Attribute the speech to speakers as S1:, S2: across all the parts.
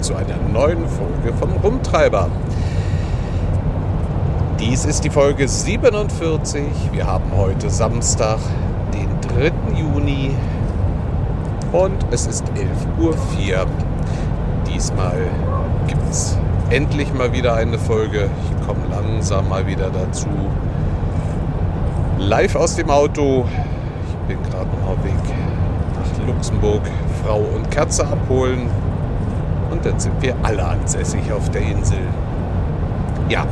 S1: zu einer neuen Folge vom Rumtreiber. Dies ist die Folge 47. Wir haben heute Samstag, den 3. Juni und es ist 11.04 Uhr. Diesmal gibt es endlich mal wieder eine Folge. Ich komme langsam mal wieder dazu. Live aus dem Auto. Ich bin gerade noch auf Weg nach Luxemburg. Frau und Katze abholen. Und dann sind wir alle ansässig auf der Insel. Ja,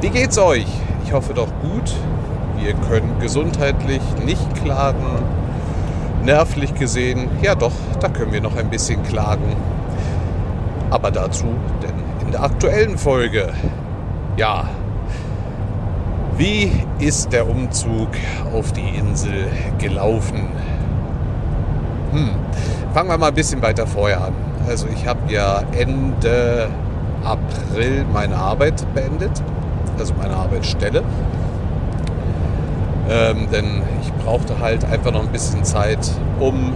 S1: wie geht's euch? Ich hoffe doch gut. Wir können gesundheitlich nicht klagen. Nervlich gesehen, ja doch, da können wir noch ein bisschen klagen. Aber dazu denn in der aktuellen Folge. Ja, wie ist der Umzug auf die Insel gelaufen? Hm. Fangen wir mal ein bisschen weiter vorher an. Also ich habe ja Ende April meine Arbeit beendet also meine Arbeitsstelle. Ähm, denn ich brauchte halt einfach noch ein bisschen Zeit, um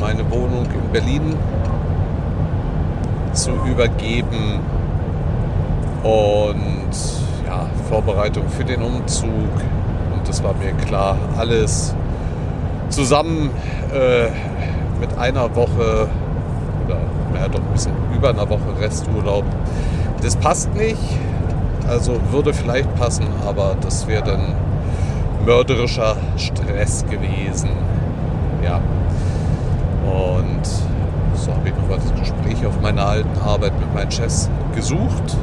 S1: meine Wohnung in Berlin zu übergeben und ja, Vorbereitung für den Umzug. Und das war mir klar, alles zusammen äh, mit einer Woche naja, doch ein bisschen über einer Woche Resturlaub. Das passt nicht. Also würde vielleicht passen, aber das wäre dann mörderischer Stress gewesen. Ja. Und so habe ich noch das Gespräch auf meiner alten Arbeit mit meinen Chefs gesucht,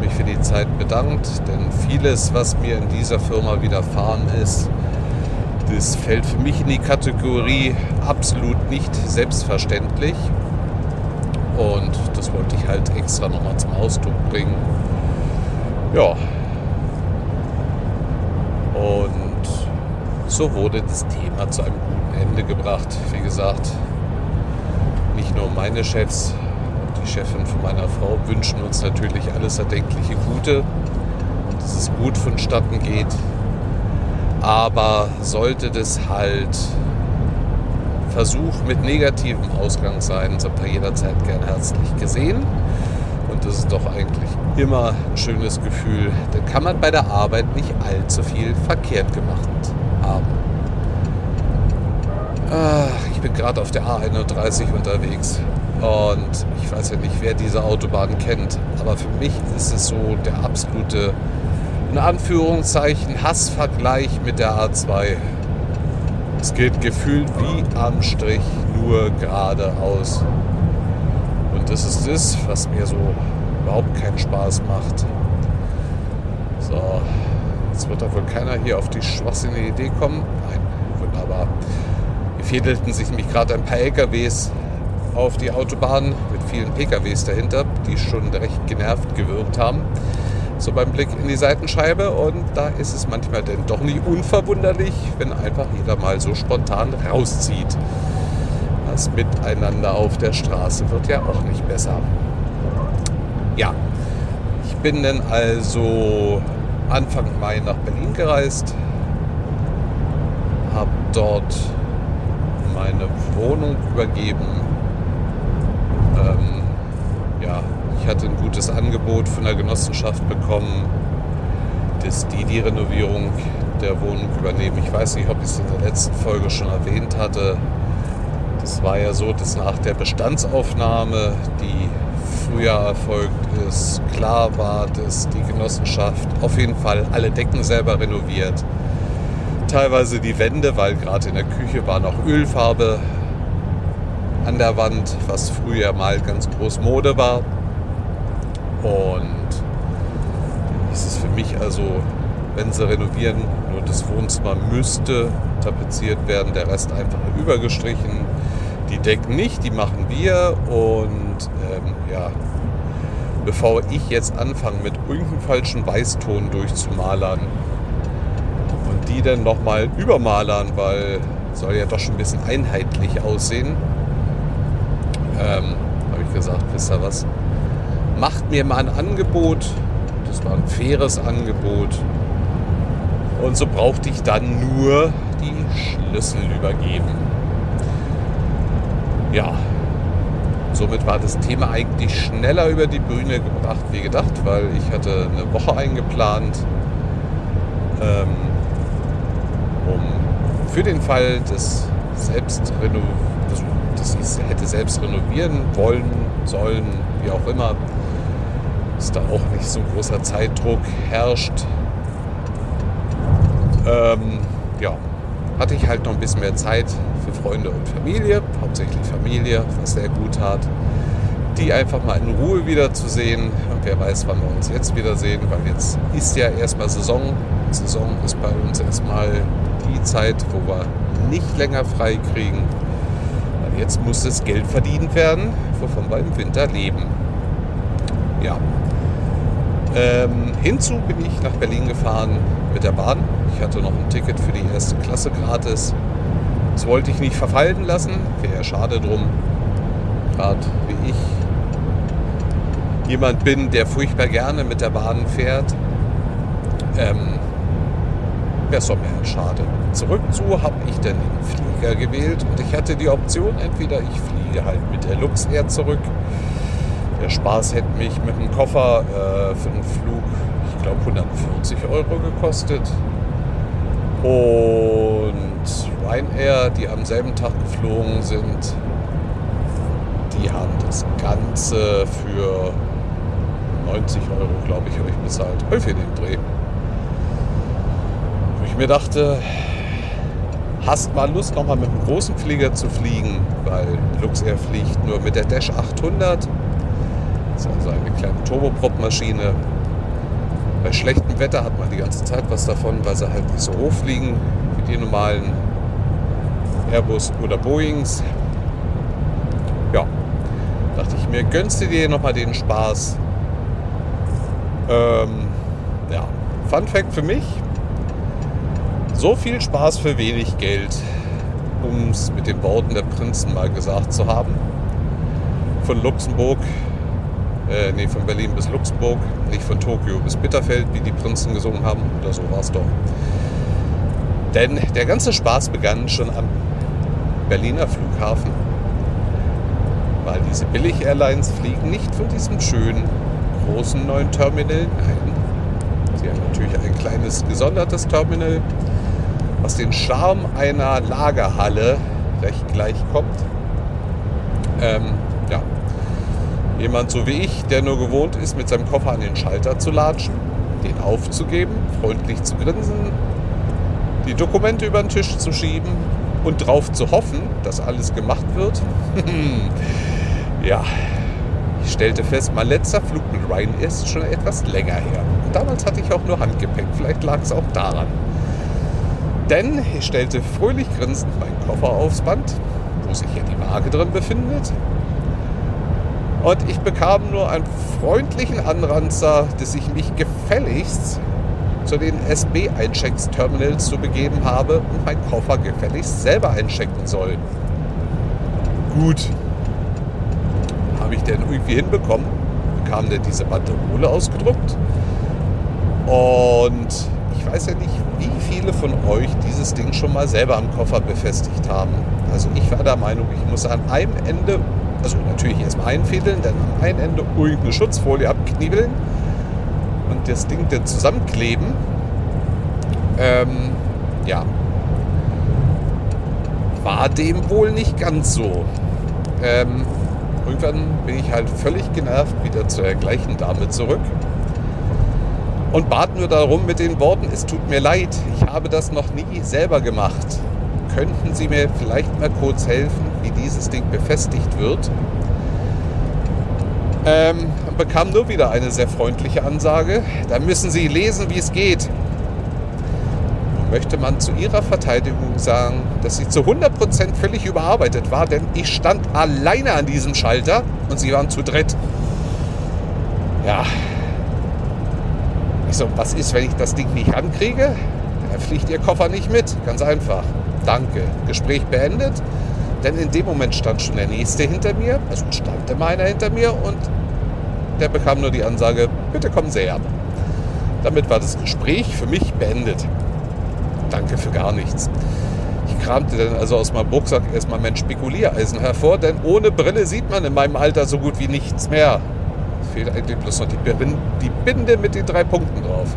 S1: mich für die Zeit bedankt, denn vieles, was mir in dieser Firma widerfahren ist, das fällt für mich in die Kategorie absolut nicht selbstverständlich. Und das wollte ich halt extra nochmal zum Ausdruck bringen. Ja. Und so wurde das Thema zu einem guten Ende gebracht. Wie gesagt, nicht nur meine Chefs, die Chefin von meiner Frau wünschen uns natürlich alles erdenkliche Gute, dass es gut vonstatten geht. Aber sollte das halt Versuch mit negativem Ausgang sein, so ihr jederzeit gern herzlich gesehen. Und das ist doch eigentlich immer ein schönes Gefühl. Dann kann man bei der Arbeit nicht allzu viel verkehrt gemacht haben. Ach, ich bin gerade auf der A31 unterwegs und ich weiß ja nicht, wer diese Autobahn kennt, aber für mich ist es so der absolute, in Anführungszeichen, Hassvergleich mit der A2. Es geht gefühlt wie am Strich nur geradeaus. Und das ist das, was mir so überhaupt keinen Spaß macht. So, jetzt wird da wohl keiner hier auf die schwachsinnige Idee kommen. Nein, wunderbar. Hier fädelten sich nämlich gerade ein paar LKWs auf die Autobahn mit vielen PKWs dahinter, die schon recht genervt gewirkt haben. So beim Blick in die Seitenscheibe und da ist es manchmal denn doch nicht unverwunderlich, wenn einfach jeder mal so spontan rauszieht. Das Miteinander auf der Straße wird ja auch nicht besser ja, ich bin dann also Anfang Mai nach Berlin gereist, habe dort meine Wohnung übergeben. Ähm, ja, ich hatte ein gutes Angebot von der Genossenschaft bekommen, dass die die Renovierung der Wohnung übernehmen. Ich weiß nicht, ob ich es in der letzten Folge schon erwähnt hatte. Das war ja so, dass nach der Bestandsaufnahme, die Frühjahr erfolgt ist, klar war, dass die Genossenschaft auf jeden Fall alle Decken selber renoviert. Teilweise die Wände, weil gerade in der Küche war noch Ölfarbe an der Wand, was früher mal ganz groß Mode war. Und ist es für mich also, wenn sie renovieren, nur das Wohnzimmer müsste tapeziert werden, der Rest einfach übergestrichen. Die Decken nicht, die machen wir und ähm, ja, bevor ich jetzt anfange mit irgendeinem falschen Weißton durchzumalern und die dann nochmal übermalern, weil soll ja doch schon ein bisschen einheitlich aussehen, ähm, habe ich gesagt, wisst ihr was, macht mir mal ein Angebot, das war ein faires Angebot und so brauchte ich dann nur die Schlüssel übergeben. Ja, somit war das Thema eigentlich schneller über die Bühne gebracht wie gedacht, weil ich hatte eine Woche eingeplant, ähm, um für den Fall des selbst dass ich hätte selbst renovieren wollen, sollen, wie auch immer, dass da auch nicht so großer Zeitdruck herrscht. Ähm, ja, hatte ich halt noch ein bisschen mehr Zeit für Freunde und Familie, hauptsächlich Familie, was sehr gut tat, die einfach mal in Ruhe wiederzusehen. Und wer weiß, wann wir uns jetzt wiedersehen, weil jetzt ist ja erstmal Saison. Saison ist bei uns erstmal die Zeit, wo wir nicht länger frei kriegen. Weil jetzt muss das Geld verdient werden, wovon wir im Winter leben. Ja. Ähm, hinzu bin ich nach Berlin gefahren mit der Bahn. Ich hatte noch ein Ticket für die erste Klasse gratis. Das wollte ich nicht verfallen lassen. Wäre ja schade drum. Gerade wie ich jemand bin, der furchtbar gerne mit der Bahn fährt. Ähm, Wäre es doch mehr schade. Zurück zu habe ich dann den Flieger gewählt und ich hatte die Option, entweder ich fliege halt mit der Luxair zurück. Der Spaß hätte mich mit dem Koffer äh, für den Flug, ich glaube, 140 Euro gekostet. Und Ryanair, die am selben Tag geflogen sind, die haben das Ganze für 90 Euro, glaube ich, euch bezahlt. Häufig den Dreh mir dachte, hast mal Lust, nochmal mit einem großen Flieger zu fliegen, weil Luxair fliegt nur mit der Dash 800. Das ist also eine kleine Turboprop-Maschine. Bei schlechtem Wetter hat man die ganze Zeit was davon, weil sie halt nicht so hoch fliegen wie die normalen Airbus oder Boeings. Ja, dachte ich mir, gönnst du dir nochmal den Spaß. Ähm, ja, Fun Fact für mich, so viel Spaß für wenig Geld, um es mit den Worten der Prinzen mal gesagt zu haben. Von Luxemburg, äh, nee, von Berlin bis Luxemburg, nicht von Tokio bis Bitterfeld, wie die Prinzen gesungen haben, oder so war es doch. Denn der ganze Spaß begann schon am Berliner Flughafen, weil diese Billig-Airlines fliegen nicht von diesem schönen, großen neuen Terminal. Nein, sie haben natürlich ein kleines gesondertes Terminal was den Charme einer Lagerhalle recht gleich kommt. Ähm. Jemand so wie ich, der nur gewohnt ist, mit seinem Koffer an den Schalter zu latschen, den aufzugeben, freundlich zu grinsen, die Dokumente über den Tisch zu schieben und darauf zu hoffen, dass alles gemacht wird. ja, ich stellte fest, mein letzter Flug mit Ryan ist schon etwas länger her. Und damals hatte ich auch nur Handgepäck. Vielleicht lag es auch daran. Denn ich stellte fröhlich grinsend meinen Koffer aufs Band, wo sich hier die Waage drin befindet. Und ich bekam nur einen freundlichen Anranzer, dass ich mich gefälligst zu den SB-Einchecksterminals zu begeben habe und meinen Koffer gefälligst selber einchecken soll. Gut. Habe ich denn irgendwie hinbekommen? Bekam denn diese Banderole ausgedruckt? Und ich weiß ja nicht, wie viele von euch dieses Ding schon mal selber am Koffer befestigt haben. Also ich war der Meinung, ich muss an einem Ende, also natürlich erstmal einfädeln, dann am einen Ende irgendeine Schutzfolie abknibbeln und das Ding dann zusammenkleben. Ähm, ja. War dem wohl nicht ganz so. Ähm, irgendwann bin ich halt völlig genervt wieder zur gleichen Dame zurück und bat nur darum mit den Worten, es tut mir leid, ich habe das noch nie selber gemacht. Könnten Sie mir vielleicht mal kurz helfen, wie dieses Ding befestigt wird? Ähm, bekam nur wieder eine sehr freundliche Ansage. Da müssen Sie lesen, wie es geht. Nun möchte man zu Ihrer Verteidigung sagen, dass sie zu 100% völlig überarbeitet war, denn ich stand alleine an diesem Schalter und Sie waren zu dritt. Ja, ich so, was ist, wenn ich das Ding nicht rankriege? Dann fliegt Ihr Koffer nicht mit. Ganz einfach. Danke. Gespräch beendet. Denn in dem Moment stand schon der Nächste hinter mir. Also stand der meiner hinter mir und der bekam nur die Ansage, bitte kommen Sie her. Damit war das Gespräch für mich beendet. Danke für gar nichts. Ich Ich kramte dann also aus meinem Rucksack erstmal mein Spekuliereisen hervor, denn ohne Brille sieht man in meinem Alter so gut wie nichts mehr. Es fehlt eigentlich bloß noch die Binde mit den drei Punkten drauf.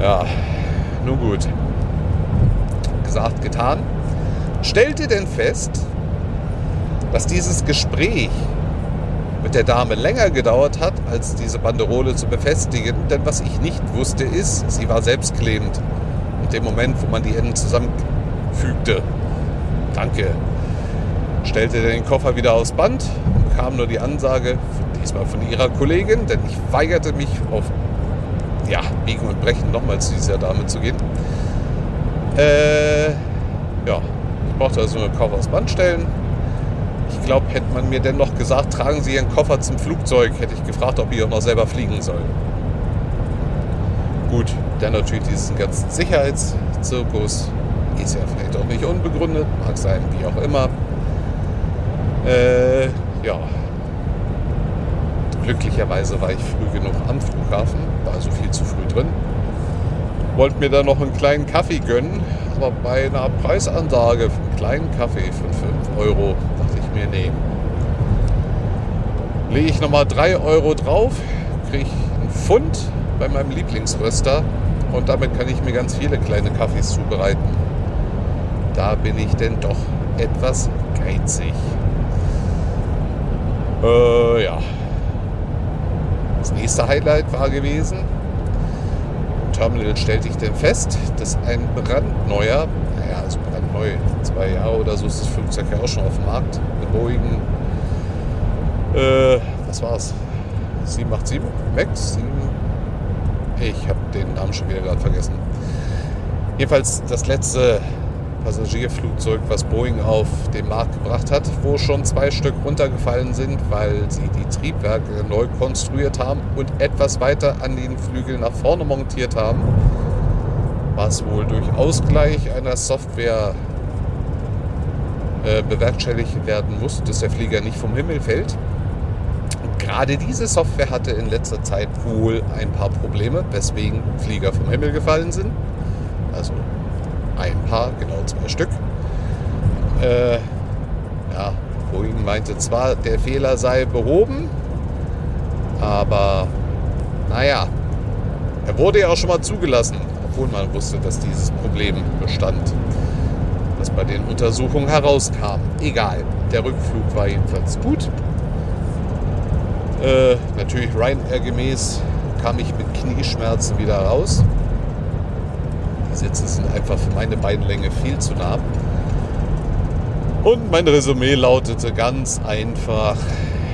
S1: Ja, nun gut. Gesagt, getan. Stellte denn fest, dass dieses Gespräch mit der Dame länger gedauert hat, als diese Banderole zu befestigen. Denn was ich nicht wusste ist, sie war selbstklebend. Und dem Moment, wo man die Enden zusammenfügte, danke, stellte den Koffer wieder aufs Band und bekam nur die Ansage, diesmal von ihrer Kollegin, denn ich weigerte mich auf ja, Biegen und Brechen nochmal zu dieser Dame zu gehen. Äh, brauchte also einen Koffer aufs Band stellen, ich glaube, hätte man mir dennoch gesagt, tragen Sie Ihren Koffer zum Flugzeug, hätte ich gefragt, ob ich auch noch selber fliegen soll. Gut, dann natürlich diesen ganzen Sicherheitszirkus. Ist ja vielleicht auch nicht unbegründet, mag sein, wie auch immer. Äh, ja. Glücklicherweise war ich früh genug am Flughafen, war also viel zu früh drin. Wollte mir dann noch einen kleinen Kaffee gönnen, aber bei einer Preisansage für einen kleinen Kaffee von 5 Euro mir, nee. Lege ich nochmal 3 Euro drauf, kriege ich einen Pfund bei meinem Lieblingsröster und damit kann ich mir ganz viele kleine Kaffees zubereiten. Da bin ich denn doch etwas geizig. Äh, ja. Das nächste Highlight war gewesen. Terminal stellte ich denn fest, dass ein brandneuer, naja, also brandneu, zwei Jahre oder so ist das Flugzeug ja auch schon auf dem Markt, Boeing, äh, was war's? 787 Max? 7, ich habe den Namen schon wieder gerade vergessen. Jedenfalls das letzte Passagierflugzeug, was Boeing auf den Markt gebracht hat, wo schon zwei Stück runtergefallen sind, weil sie die Triebwerke neu konstruiert haben und etwas weiter an den Flügeln nach vorne montiert haben, was wohl durch Ausgleich einer Software äh, bewerkstelligt werden muss, dass der Flieger nicht vom Himmel fällt. Und gerade diese Software hatte in letzter Zeit wohl ein paar Probleme, weswegen Flieger vom Himmel gefallen sind. Also ein paar, genau zwei Stück. Äh, ja, Boeing meinte zwar, der Fehler sei behoben, aber naja, er wurde ja auch schon mal zugelassen, obwohl man wusste, dass dieses Problem bestand was bei den Untersuchungen herauskam. Egal, der Rückflug war jedenfalls gut. Äh, natürlich Ryanair gemäß kam ich mit Knieschmerzen wieder raus. Sitze sind einfach für meine Beinlänge viel zu nah. Und mein Resümee lautete ganz einfach,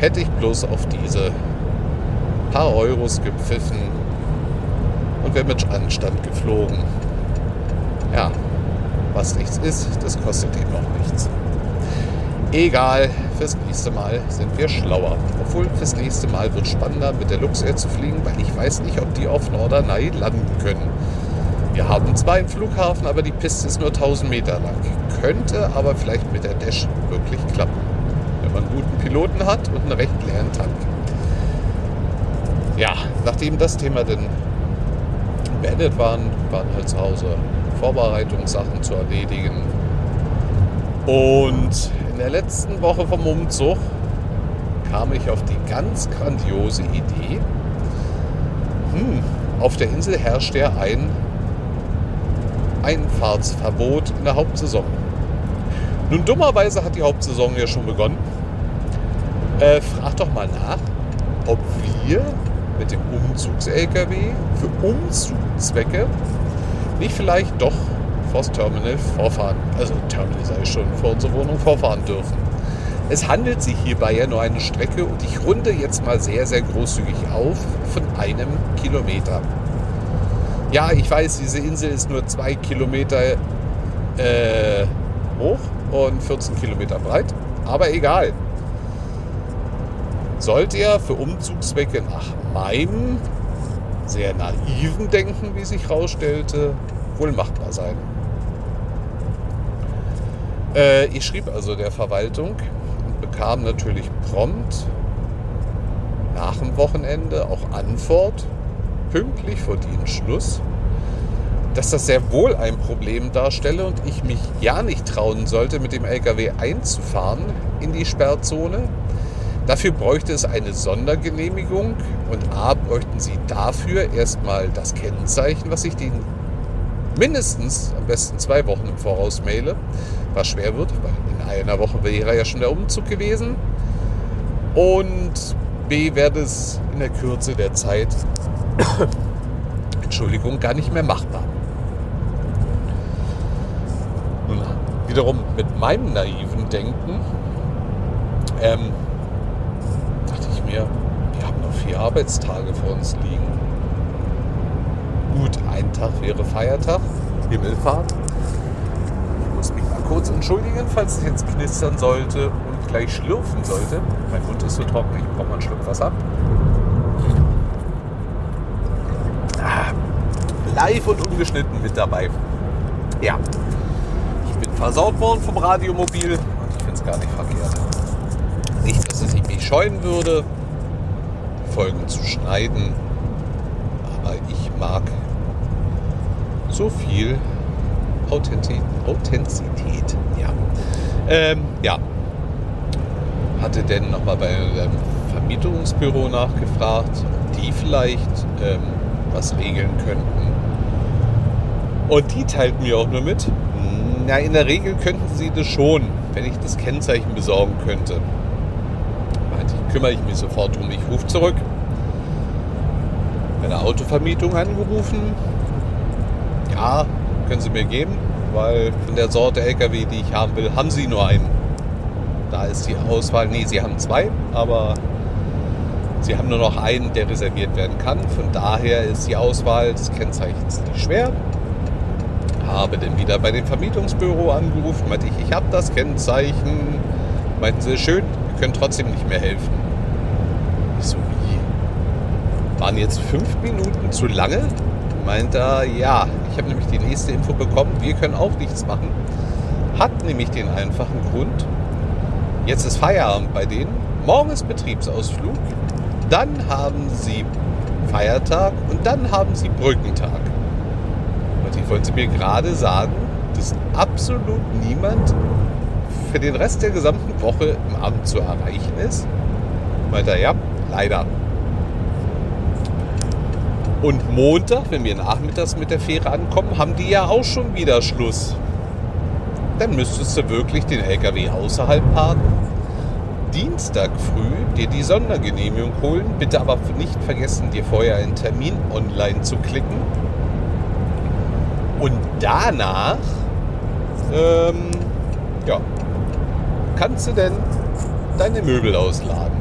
S1: hätte ich bloß auf diese paar Euros gepfiffen und wäre mit Anstand geflogen. Ja, was nichts ist, das kostet eben auch nichts. Egal, fürs nächste Mal sind wir schlauer. Obwohl fürs nächste Mal wird spannender, mit der Luxair zu fliegen, weil ich weiß nicht, ob die auf Norderney landen können. Wir haben zwar einen Flughafen, aber die Piste ist nur 1000 Meter lang. Könnte aber vielleicht mit der Dash wirklich klappen, wenn man einen guten Piloten hat und einen recht leeren Tank. Ja, nachdem das Thema dann beendet waren, waren halt zu Hause Vorbereitungssachen zu erledigen. Und in der letzten Woche vom Umzug kam ich auf die ganz grandiose Idee, hm, auf der Insel herrscht ja ein Einfahrtsverbot in der Hauptsaison. Nun, dummerweise hat die Hauptsaison ja schon begonnen. Äh, frag doch mal nach, ob wir mit dem Umzugs-LKW für Umzugszwecke nicht vielleicht doch vors Terminal vorfahren, also Terminal sei schon, vor unserer Wohnung vorfahren dürfen. Es handelt sich hierbei ja nur eine Strecke und ich runde jetzt mal sehr, sehr großzügig auf von einem Kilometer. Ja, ich weiß, diese Insel ist nur zwei Kilometer äh, hoch und 14 Kilometer breit, aber egal. Sollte er für Umzugszwecke nach meinem sehr naiven Denken, wie sich herausstellte, wohl machbar sein. Äh, ich schrieb also der Verwaltung und bekam natürlich prompt nach dem Wochenende auch Antwort, pünktlich vor Dienstschluss. dass das sehr wohl ein Problem darstelle und ich mich ja nicht trauen sollte, mit dem LKW einzufahren in die Sperrzone. Dafür bräuchte es eine Sondergenehmigung und A bräuchten Sie dafür erstmal das Kennzeichen, was ich Ihnen mindestens am besten zwei Wochen im Voraus maile, was schwer wird, weil in einer Woche wäre ja schon der Umzug gewesen. Und B wäre es in der Kürze der Zeit, Entschuldigung, gar nicht mehr machbar. Nun, wiederum mit meinem naiven Denken ähm, dachte ich mir, wir haben noch vier Arbeitstage vor uns liegen. Gut, ein Tag wäre Feiertag, Himmelfahrt. Ich muss mich mal kurz entschuldigen, falls es jetzt knistern sollte und gleich schlürfen sollte. Mein Mund ist so trocken, ich brauche mal einen Schluck Wasser. Live und ungeschnitten mit dabei. Ja, ich bin versaut worden vom Radiomobil und ich finde es gar nicht verkehrt. Nicht, dass es mich scheuen würde, Folgen zu schneiden, aber ich mag so viel Authentizität. Ja. Ähm, ja. Hatte denn nochmal bei einem Vermietungsbüro nachgefragt, ob die vielleicht ähm, was regeln könnten. Und die teilten mir auch nur mit, na, in der Regel könnten sie das schon, wenn ich das Kennzeichen besorgen könnte. Meinte ich, kümmere ich mich sofort um. Ich rufe zurück. Bei der Autovermietung angerufen, ja, können Sie mir geben, weil von der Sorte LKW, die ich haben will, haben Sie nur einen. Da ist die Auswahl, nee, Sie haben zwei, aber Sie haben nur noch einen, der reserviert werden kann. Von daher ist die Auswahl des Kennzeichens nicht schwer. Habe dann wieder bei dem Vermietungsbüro angerufen, meinte ich, ich habe das Kennzeichen. Meinten sie, schön, wir können trotzdem nicht mehr helfen. Ich so, wie? Waren jetzt fünf Minuten zu lange? Meint er, ja, ich habe nämlich die nächste Info bekommen, wir können auch nichts machen. Hat nämlich den einfachen Grund, jetzt ist Feierabend bei denen, morgen ist Betriebsausflug, dann haben sie Feiertag und dann haben sie Brückentag. Ich wollte mir gerade sagen, dass absolut niemand für den Rest der gesamten Woche im Amt zu erreichen ist. Meint er, ja, leider. Und Montag, wenn wir nachmittags mit der Fähre ankommen, haben die ja auch schon wieder Schluss. Dann müsstest du wirklich den LKW außerhalb parken. Dienstag früh dir die Sondergenehmigung holen. Bitte aber nicht vergessen, dir vorher einen Termin online zu klicken. Und danach, ähm, ja, kannst du denn deine Möbel ausladen.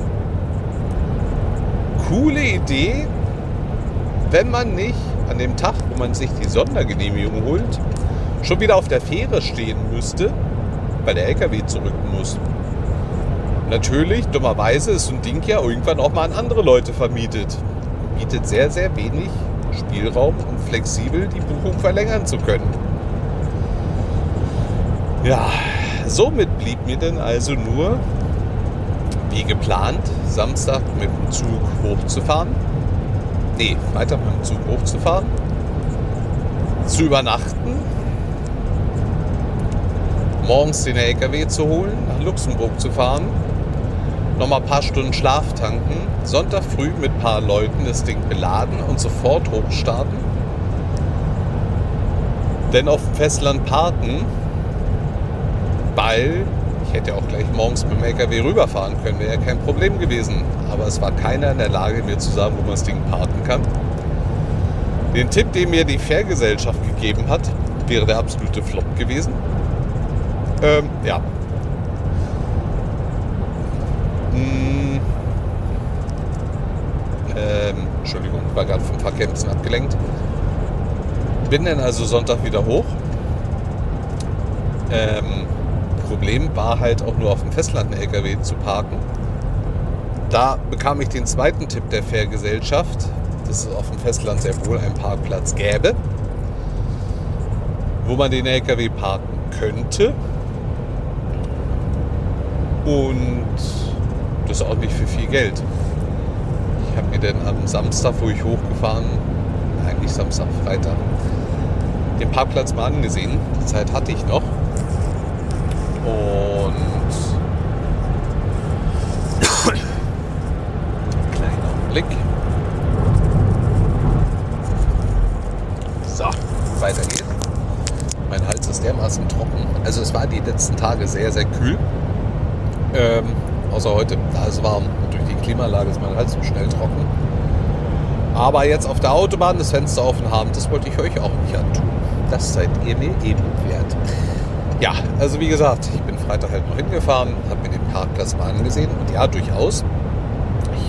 S1: Coole Idee, wenn man nicht an dem Tag, wo man sich die Sondergenehmigung holt, schon wieder auf der Fähre stehen müsste, weil der LKW zurück muss. Natürlich, dummerweise ist so ein Ding ja irgendwann auch mal an andere Leute vermietet. Bietet sehr, sehr wenig Spielraum, um flexibel die Buchung verlängern zu können. Ja, somit blieb mir dann also nur, wie geplant, Samstag mit dem Zug hochzufahren. Nee, weiter mit dem Zug hochzufahren, zu übernachten, morgens den LKW zu holen, nach Luxemburg zu fahren, nochmal ein paar Stunden Schlaf tanken, Sonntag früh mit ein paar Leuten das Ding beladen und sofort hochstarten, denn auf dem Festland parken, weil ich hätte auch gleich morgens mit dem LKW rüberfahren können, wäre ja kein Problem gewesen. Aber es war keiner in der Lage, mir zu sagen, wo man das Ding parken kann. Den Tipp, den mir die Fährgesellschaft gegeben hat, wäre der absolute Flop gewesen. Ähm, ja. Hm. Ähm, Entschuldigung, war gerade vom Verkehr ein bisschen abgelenkt. Bin dann also Sonntag wieder hoch. Ähm, Problem war halt auch nur auf dem Festland ein LKW zu parken. Da bekam ich den zweiten Tipp der Fährgesellschaft, dass es auf dem Festland sehr wohl einen Parkplatz gäbe, wo man den LKW parken könnte. Und das auch nicht für viel Geld. Ich habe mir dann am Samstag, wo ich hochgefahren, eigentlich Samstag, Freitag, den Parkplatz mal angesehen. Die Zeit hatte ich noch. Und kleiner Blick. So, weiter geht's. Mein Hals ist dermaßen trocken. Also es war die letzten Tage sehr, sehr kühl. Ähm, außer heute, da ist warm. Und durch die Klimaanlage ist mein Hals so schnell trocken. Aber jetzt auf der Autobahn das Fenster offen haben, das wollte ich euch auch nicht antun. Das seid ihr mir eben wert. Ja, also wie gesagt, ich bin Freitag halt noch hingefahren, habe mir den Parkplatz mal angesehen und ja, durchaus.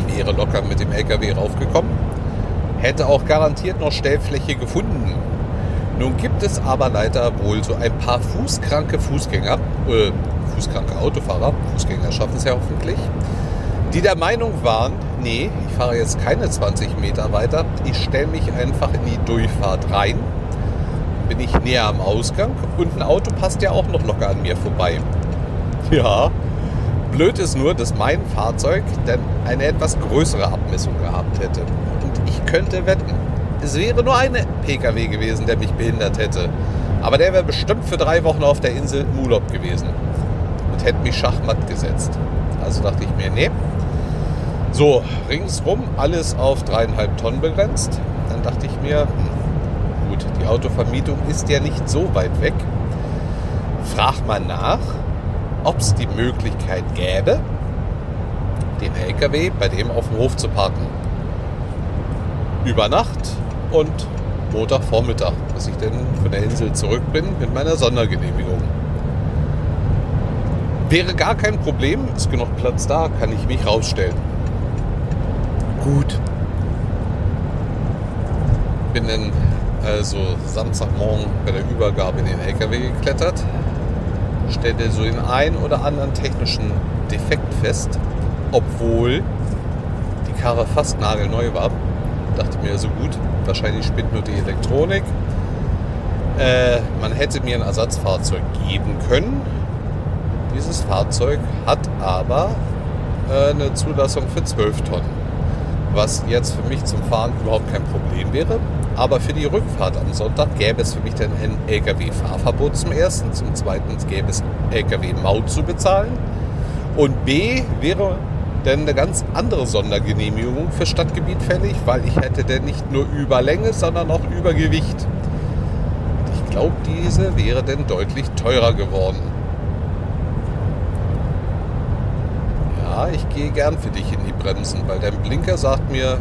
S1: Ich wäre locker mit dem LKW raufgekommen, hätte auch garantiert noch Stellfläche gefunden. Nun gibt es aber leider wohl so ein paar fußkranke Fußgänger, äh, fußkranke Autofahrer, Fußgänger schaffen es ja hoffentlich, die der Meinung waren, nee, ich fahre jetzt keine 20 Meter weiter, ich stelle mich einfach in die Durchfahrt rein, bin ich näher am Ausgang und ein Auto passt ja auch noch locker an mir vorbei. Ja, blöd ist nur, dass mein Fahrzeug dann eine etwas größere Abmessung gehabt hätte. Und ich könnte wetten, es wäre nur ein PKW gewesen, der mich behindert hätte. Aber der wäre bestimmt für drei Wochen auf der Insel Urlaub gewesen hätte mich schachmatt gesetzt. Also dachte ich mir, nee, so, ringsrum alles auf dreieinhalb Tonnen begrenzt. Dann dachte ich mir, hm, gut, die Autovermietung ist ja nicht so weit weg. Frag mal nach, ob es die Möglichkeit gäbe, den LKW bei dem auf dem Hof zu parken. Über Nacht und Montagvormittag, bis ich dann von der Insel zurück bin mit meiner Sondergenehmigung. Wäre gar kein Problem, ist genug Platz da, kann ich mich rausstellen gut. Bin dann also Samstagmorgen bei der Übergabe in den LKW geklettert, stellte so den einen oder anderen technischen Defekt fest, obwohl die Karre fast nagelneu war. Dachte mir so gut, wahrscheinlich spinnt nur die Elektronik. Äh, man hätte mir ein Ersatzfahrzeug geben können. Dieses Fahrzeug hat aber äh, eine Zulassung für 12 Tonnen was jetzt für mich zum Fahren überhaupt kein Problem wäre. Aber für die Rückfahrt am Sonntag gäbe es für mich dann ein Lkw-Fahrverbot zum ersten. Zum zweiten gäbe es Lkw-Maut zu bezahlen. Und B wäre dann eine ganz andere Sondergenehmigung für Stadtgebiet fällig, weil ich hätte dann nicht nur Überlänge, sondern auch Übergewicht. Ich glaube, diese wäre dann deutlich teurer geworden. Ich gehe gern für dich in die Bremsen, weil dein Blinker sagt mir,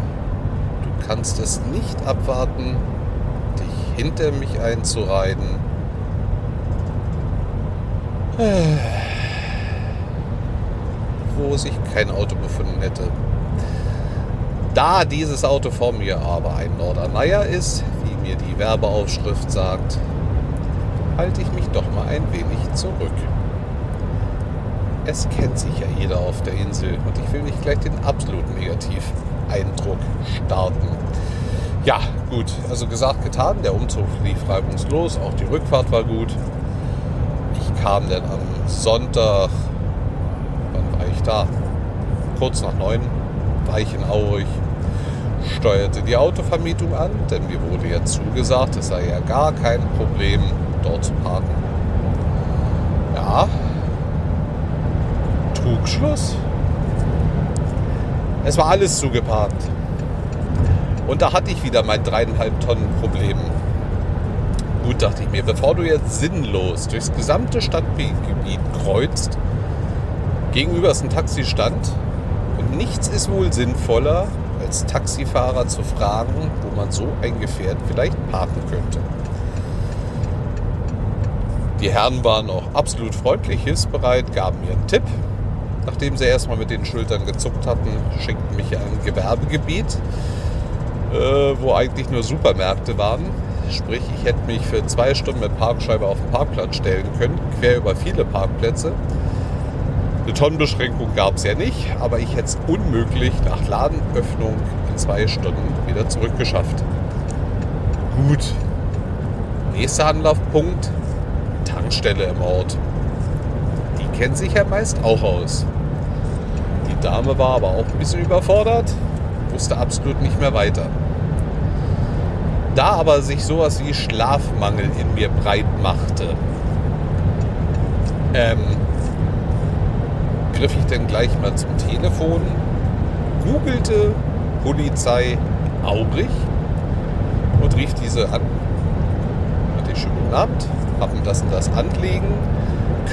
S1: du kannst es nicht abwarten, dich hinter mich einzureiten. Wo sich kein Auto befunden hätte. Da dieses Auto vor mir aber ein Norderneier ist, wie mir die Werbeaufschrift sagt, halte ich mich doch mal ein wenig zurück es kennt sich ja jeder auf der Insel und ich will nicht gleich den absoluten Negativeindruck starten. Ja, gut, also gesagt, getan, der Umzug lief reibungslos, auch die Rückfahrt war gut. Ich kam dann am Sonntag, wann war ich da? Kurz nach neun war ich in Aurich, steuerte die Autovermietung an, denn mir wurde ja zugesagt, es sei ja gar kein Problem, dort zu parken. Ja, Trugschluss. Es war alles zugeparkt. Und da hatte ich wieder mein dreieinhalb Tonnen Problem. Gut, dachte ich mir, bevor du jetzt sinnlos durchs gesamte Stadtgebiet kreuzt, gegenüber ist ein Taxistand und nichts ist wohl sinnvoller, als Taxifahrer zu fragen, wo man so ein Gefährt vielleicht parken könnte. Die Herren waren auch absolut freundlich, hilfsbereit, gaben mir einen Tipp, Nachdem sie erstmal mit den Schultern gezuckt hatten, schenkten mich ein Gewerbegebiet, äh, wo eigentlich nur Supermärkte waren. Sprich, ich hätte mich für zwei Stunden mit Parkscheibe auf den Parkplatz stellen können, quer über viele Parkplätze. Eine Tonnenbeschränkung gab es ja nicht, aber ich hätte es unmöglich nach Ladenöffnung in zwei Stunden wieder zurückgeschafft. Gut. Nächster Anlaufpunkt, Tankstelle im Ort kennt sich ja meist auch aus. Die Dame war aber auch ein bisschen überfordert, wusste absolut nicht mehr weiter. Da aber sich sowas wie Schlafmangel in mir breit machte, ähm, griff ich dann gleich mal zum Telefon, googelte Polizei Aurich und rief diese an. Hatte ich schönen Abend, haben das und das Anliegen.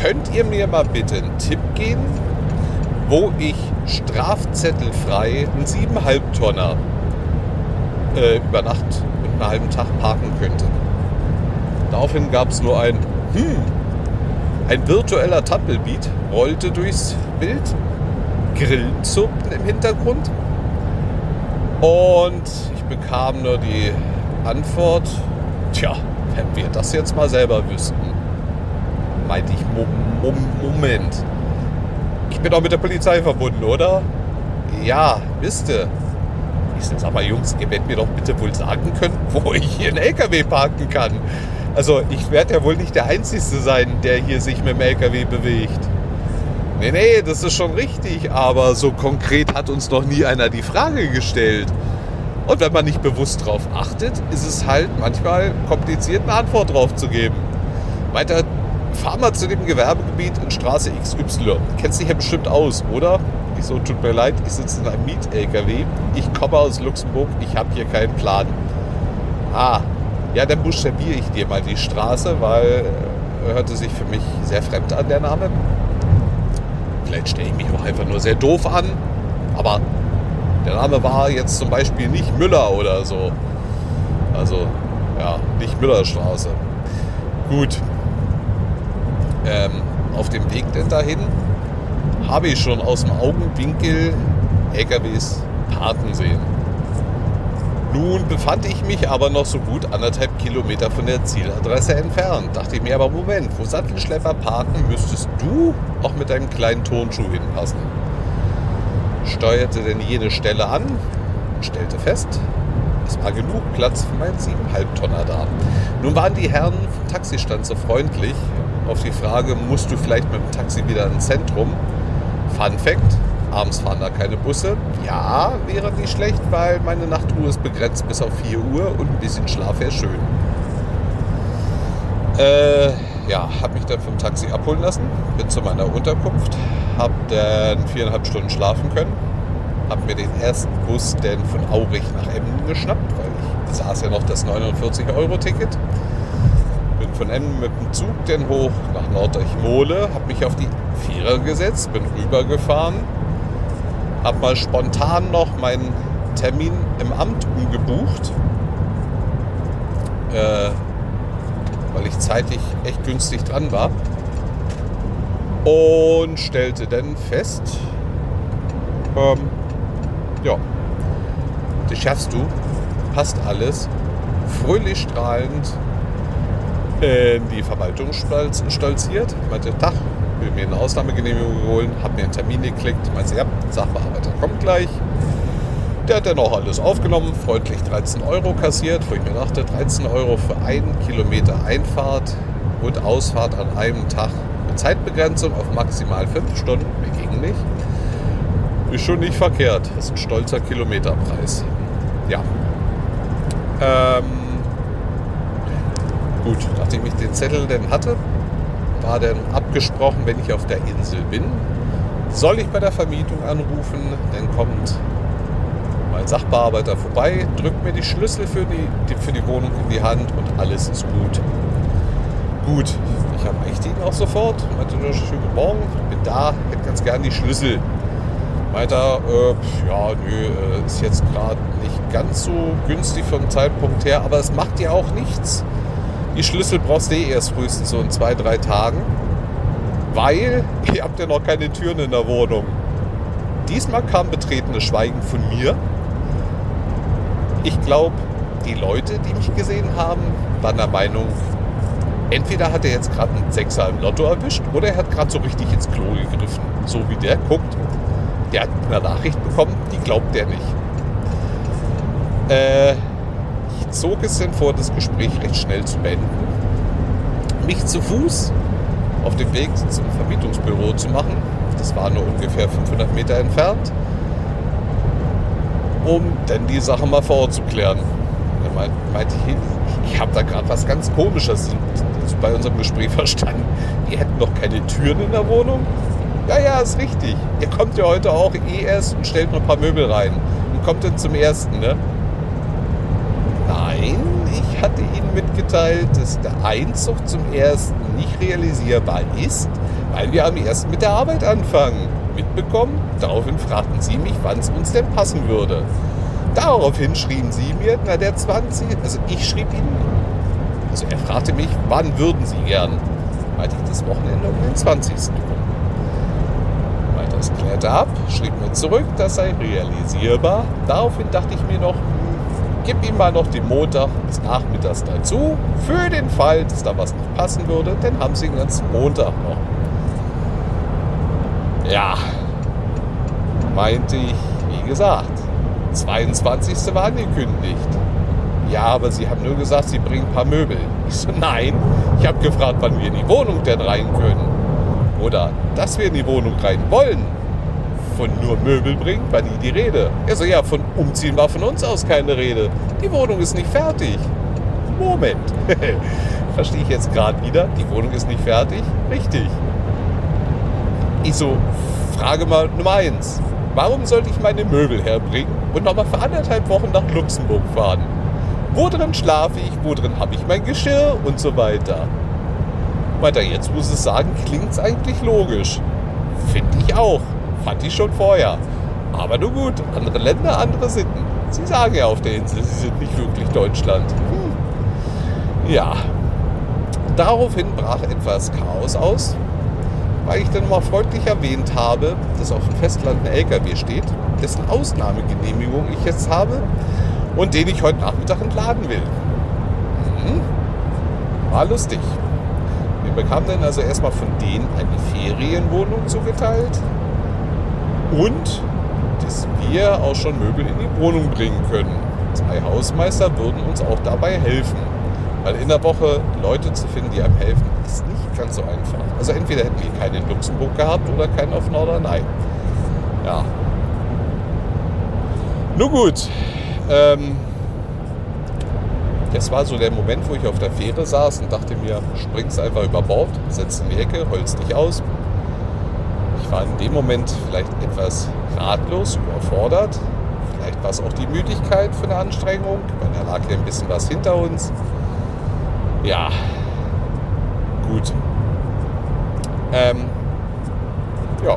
S1: Könnt ihr mir mal bitte einen Tipp geben, wo ich strafzettelfrei einen 7,5 Tonner äh, über Nacht und einen halben Tag parken könnte? Daraufhin gab es nur ein Hm. Ein virtueller Tumblebeat rollte durchs Bild. Grillen zupften im Hintergrund. Und ich bekam nur die Antwort, tja, wenn wir das jetzt mal selber wüssten. Meinte ich, Mo Mo Moment. Ich bin auch mit der Polizei verbunden, oder? Ja, wisste. Ich sag mal, Jungs, ihr werdet mir doch bitte wohl sagen können, wo ich hier einen LKW parken kann. Also ich werde ja wohl nicht der Einzige sein, der hier sich mit dem LKW bewegt. Nee, nee, das ist schon richtig, aber so konkret hat uns noch nie einer die Frage gestellt. Und wenn man nicht bewusst darauf achtet, ist es halt manchmal kompliziert, eine Antwort drauf zu geben. Weiter, fahr mal zu dem Gewerbegebiet in Straße XY. Kennst dich ja bestimmt aus, oder? Ich so, tut mir leid, ich sitze in einem Miet-LKW. Ich komme aus Luxemburg, ich habe hier keinen Plan. Ah, ja, dann buchstabiere ich dir mal die Straße, weil er hörte sich für mich sehr fremd an, der Name. Vielleicht stelle ich mich auch einfach nur sehr doof an, aber der Name war jetzt zum Beispiel nicht Müller oder so. Also, ja, nicht Müllerstraße. Gut. Ähm, auf dem Weg denn dahin habe ich schon aus dem Augenwinkel LKWs parken sehen. Nun befand ich mich aber noch so gut anderthalb Kilometer von der Zieladresse entfernt. Dachte ich mir aber, Moment, wo Sattelschlepper parken, müsstest du auch mit deinem kleinen Turnschuh hinpassen. Steuerte denn jene Stelle an und stellte fest, es war genug Platz für meinen 7,5 Tonner da. Nun waren die Herren vom Taxistand so freundlich auf die Frage, musst du vielleicht mit dem Taxi wieder ins Zentrum? Fun Fact, Abends fahren da keine Busse. Ja, wäre nicht schlecht, weil meine Nachtruhe ist begrenzt bis auf 4 Uhr und ein bisschen Schlaf wäre schön. Äh, ja, habe mich dann vom Taxi abholen lassen, bin zu meiner Unterkunft, habe dann viereinhalb Stunden schlafen können, habe mir den ersten Bus denn von Aurich nach Emden geschnappt, weil ich besaß ja noch das 49-Euro-Ticket. Von Emden mit dem Zug dann hoch nach Norddeich-Mole, habe mich auf die Vierer gesetzt, bin rübergefahren, habe mal spontan noch meinen Termin im Amt umgebucht, äh, weil ich zeitlich echt günstig dran war. Und stellte dann fest, ähm, ja, das schaffst du, passt alles, fröhlich strahlend in die Verwaltung stolziert, meinte, Tag, will mir eine Ausnahmegenehmigung holen, habe mir einen Termin geklickt, meinte, ja, Sachbearbeiter kommt gleich. Der hat dann auch alles aufgenommen, freundlich 13 Euro kassiert, wo ich mir dachte, 13 Euro für einen Kilometer Einfahrt und Ausfahrt an einem Tag mit Zeitbegrenzung auf maximal 5 Stunden, mir ging nicht. Ist schon nicht verkehrt. Das ist ein stolzer Kilometerpreis. Ja. Ähm, gut, nachdem ich den Zettel denn hatte, war dann abgesprochen, wenn ich auf der Insel bin, soll ich bei der Vermietung anrufen, dann kommt mein Sachbearbeiter vorbei, drückt mir die Schlüssel für die, für die Wohnung in die Hand und alles ist gut. Gut, ich erreichte ihn auch sofort, meinte, schönen guten Morgen, bin da, hätte ganz gern die Schlüssel. Meinte äh, ja, nö, äh, ist jetzt gerade nicht ganz so günstig vom Zeitpunkt her, aber es macht ja auch nichts. Die Schlüssel brauchst du eh erst frühestens so in zwei, drei Tagen, weil ihr habt ja noch keine Türen in der Wohnung. Diesmal kam betretenes Schweigen von mir. Ich glaube, die Leute, die mich gesehen haben, waren der Meinung, entweder hat er jetzt gerade einen Sechser im Lotto erwischt oder er hat gerade so richtig ins Klo gegriffen. So wie der guckt, der hat eine Nachricht bekommen, die glaubt der nicht. Äh, zog es denn vor, das Gespräch recht schnell zu beenden, mich zu Fuß auf dem Weg zum Vermietungsbüro zu machen. Das war nur ungefähr 500 Meter entfernt, um dann die Sache mal vor Ort zu klären. meinte ich, ich habe da gerade was ganz Komisches bei unserem Gespräch verstanden. Ihr hätten noch keine Türen in der Wohnung? Ja, ja, ist richtig. Ihr kommt ja heute auch eh erst und stellt noch ein paar Möbel rein. Und kommt dann zum ersten, ne? Nein, ich hatte Ihnen mitgeteilt, dass der Einzug zum ersten nicht realisierbar ist, weil wir am ersten mit der Arbeit anfangen. Mitbekommen? Daraufhin fragten Sie mich, wann es uns denn passen würde. Daraufhin schrieben Sie mir, na der 20, also ich schrieb Ihnen, also er fragte mich, wann würden Sie gern? Meinte ich das Wochenende um den 20. Weiters klärte ab, schrieb mir zurück, das sei realisierbar. Daraufhin dachte ich mir noch, gib ihm mal noch den Montag bis Nachmittags dazu, für den Fall, dass da was nicht passen würde, dann haben Sie den ganzen Montag noch. Ja, meinte ich, wie gesagt, 22. war angekündigt. Ja, aber Sie haben nur gesagt, Sie bringen ein paar Möbel. Ich so, nein, ich habe gefragt, wann wir in die Wohnung denn rein können. Oder, dass wir in die Wohnung rein wollen. Von nur Möbel bringen war nie die Rede. Er so, ja, von Umziehen war von uns aus keine Rede. Die Wohnung ist nicht fertig. Moment. Verstehe ich jetzt gerade wieder? Die Wohnung ist nicht fertig? Richtig. Ich so, Frage mal Nummer eins. Warum sollte ich meine Möbel herbringen und nochmal für anderthalb Wochen nach Luxemburg fahren? Wo drin schlafe ich? Wo drin habe ich mein Geschirr und so weiter? Weiter, jetzt muss es sagen, klingt es eigentlich logisch. Finde ich auch. Fand ich schon vorher. Aber nur gut, andere Länder, andere Sitten. Sie sagen ja auf der Insel, sie sind nicht wirklich Deutschland. Hm. Ja. Daraufhin brach etwas Chaos aus weil ich dann mal freundlich erwähnt habe, dass auf dem Festland ein LKW steht, dessen Ausnahmegenehmigung ich jetzt habe und den ich heute Nachmittag entladen will. Mhm. War lustig. Wir bekamen dann also erstmal von denen eine Ferienwohnung zugeteilt und dass wir auch schon Möbel in die Wohnung bringen können. Zwei Hausmeister würden uns auch dabei helfen. Weil in der Woche Leute zu finden, die einem helfen, ist nicht ganz so einfach. Also entweder hätten wir keinen in Luxemburg gehabt oder keinen auf Norderney. Ja. Nun gut. Ähm, das war so der Moment, wo ich auf der Fähre saß und dachte mir, springst einfach über Bord, setzt in die Ecke, holst dich aus. War in dem Moment vielleicht etwas ratlos, überfordert. Vielleicht war es auch die Müdigkeit für eine Anstrengung, weil da lag ja ein bisschen was hinter uns. Ja, gut. Ähm, ja,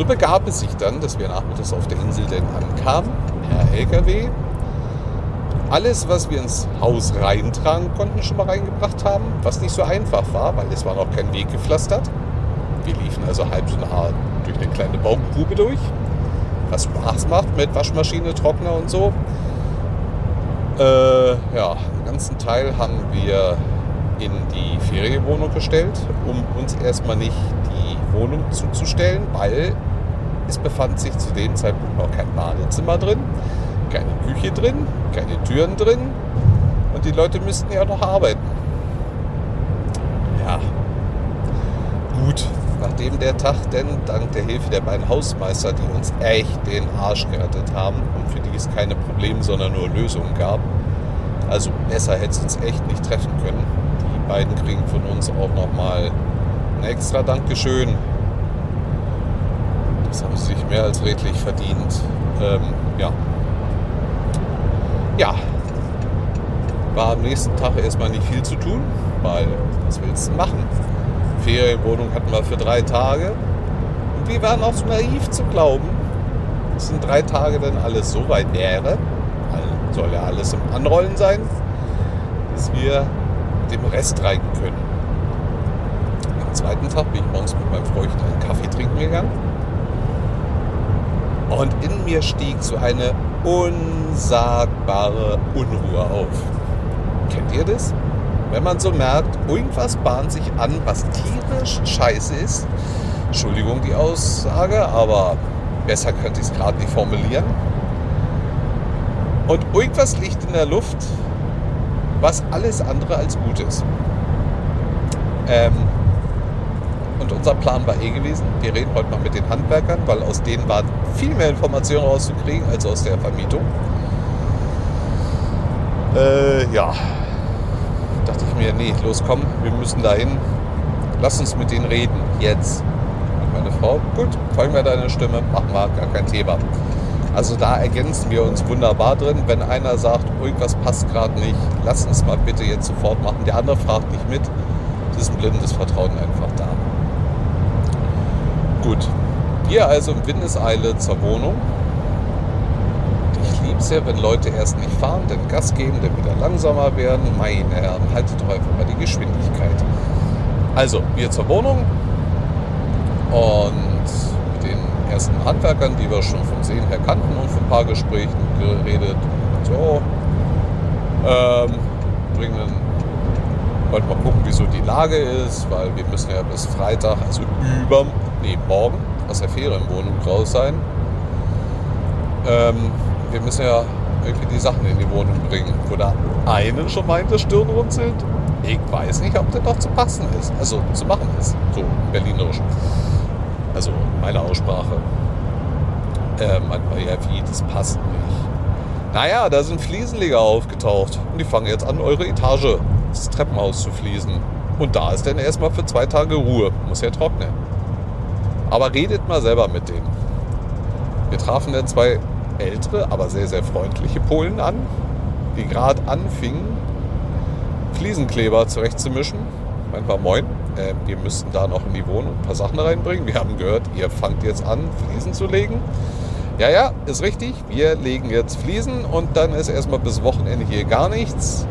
S1: so begab es sich dann, dass wir nachmittags auf der Insel denn ankamen, per LKW. Alles, was wir ins Haus reintragen konnten, schon mal reingebracht haben, was nicht so einfach war, weil es war noch kein Weg gepflastert. Also halb so nah durch eine kleine Baumgrube durch, was Spaß macht mit Waschmaschine, Trockner und so. Äh, ja, den ganzen Teil haben wir in die Ferienwohnung gestellt, um uns erstmal nicht die Wohnung zuzustellen, weil es befand sich zu dem Zeitpunkt noch kein Badezimmer drin, keine Küche drin, keine Türen drin und die Leute müssten ja noch arbeiten. Ja, gut, nachdem der Tag denn dank der Hilfe der beiden Hausmeister, die uns echt den Arsch gerettet haben und für die es keine Probleme, sondern nur Lösungen gab, also besser hätte es uns echt nicht treffen können, beiden kriegen von uns auch nochmal ein extra Dankeschön. Das haben sie sich mehr als redlich verdient. Ähm, ja. Ja. War am nächsten Tag erstmal nicht viel zu tun, weil was willst du machen? Ferienwohnung hatten wir für drei Tage. Und wir waren auch so naiv zu glauben, dass in drei Tage dann alles so weit wäre, soll ja alles im Anrollen sein, dass wir dem Rest reiten können. Am zweiten Tag bin ich morgens mit meinem Freund einen Kaffee trinken gegangen. Und in mir stieg so eine unsagbare Unruhe auf. Kennt ihr das? Wenn man so merkt, irgendwas bahnt sich an, was tierisch scheiße ist. Entschuldigung die Aussage, aber besser könnte ich es gerade nicht formulieren. Und irgendwas liegt in der Luft, was alles andere als gut ist. Ähm, und unser Plan war eh gewesen, wir reden heute mal mit den Handwerkern, weil aus denen waren viel mehr Informationen rauszukriegen als aus der Vermietung. Äh, ja, mir, nee, los komm, wir müssen dahin. Lass uns mit denen reden, jetzt. Und meine Frau, gut, folgen wir deine Stimme, machen wir, gar kein Thema. Also da ergänzen wir uns wunderbar drin. Wenn einer sagt, irgendwas passt gerade nicht, lass uns mal bitte jetzt sofort machen. Der andere fragt nicht mit. Das ist ein blindes Vertrauen einfach da. Gut, wir also in Windeseile zur Wohnung. Ich liebe es ja, wenn Leute erst nicht fahren, dann Gas geben, dann wieder langsamer werden. Meine Herren, haltet doch einfach mal die Geschwindigkeit. Also, wir zur Wohnung und mit den ersten Handwerkern, die wir schon vom Sehen her kannten und von ein paar Gesprächen geredet. So, ähm, bringen wollten mal gucken, wieso die Lage ist, weil wir müssen ja bis Freitag, also über, nee, morgen aus der Ferienwohnung raus sein. Ähm, wir müssen ja irgendwie die Sachen in die Wohnung bringen, wo der eine schon meinte, Stirn runzelt. Ich weiß nicht, ob das noch zu passen ist, also zu machen ist, so berlinerisch. Also meine Aussprache. Ähm, ja, wie, das passt nicht. Naja, da sind Fliesenleger aufgetaucht und die fangen jetzt an, eure Etage, das Treppenhaus zu fließen. Und da ist dann erstmal für zwei Tage Ruhe, muss ja trocknen. Aber redet mal selber mit denen. Wir trafen dann zwei ältere, aber sehr, sehr freundliche Polen an, die gerade anfingen, Fliesenkleber zurechtzumischen. Einfach moin, äh, wir müssten da noch in die Wohnung ein paar Sachen reinbringen. Wir haben gehört, ihr fangt jetzt an, Fliesen zu legen. Ja, ja, ist richtig. Wir legen jetzt Fliesen und dann ist erstmal bis Wochenende hier gar nichts.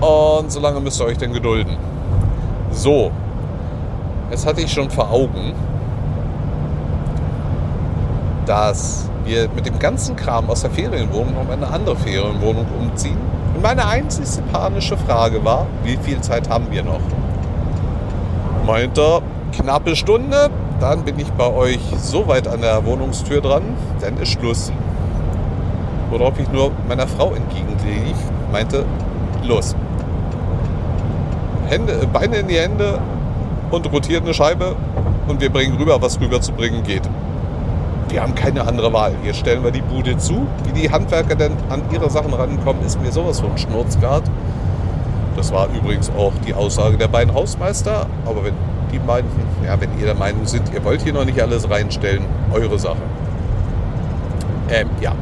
S1: Und so lange müsst ihr euch dann gedulden. So, jetzt hatte ich schon vor Augen, dass wir mit dem ganzen Kram aus der Ferienwohnung noch eine andere Ferienwohnung umziehen. Und meine einzigste panische Frage war, wie viel Zeit haben wir noch? Meint er, knappe Stunde, dann bin ich bei euch so weit an der Wohnungstür dran, dann ist Schluss. Worauf ich nur meiner Frau entgegenlief, meinte, los. Hände, Beine in die Hände und rotiert eine Scheibe und wir bringen rüber, was rüber zu bringen geht. Wir haben keine andere Wahl. Hier stellen wir die Bude zu. Wie die Handwerker denn an ihre Sachen rankommen, ist mir sowas von Schnurzgard. Das war übrigens auch die Aussage der beiden Hausmeister. Aber wenn die meinten, ja, wenn ihr der Meinung sind, ihr wollt hier noch nicht alles reinstellen, eure Sache. Ähm, ja.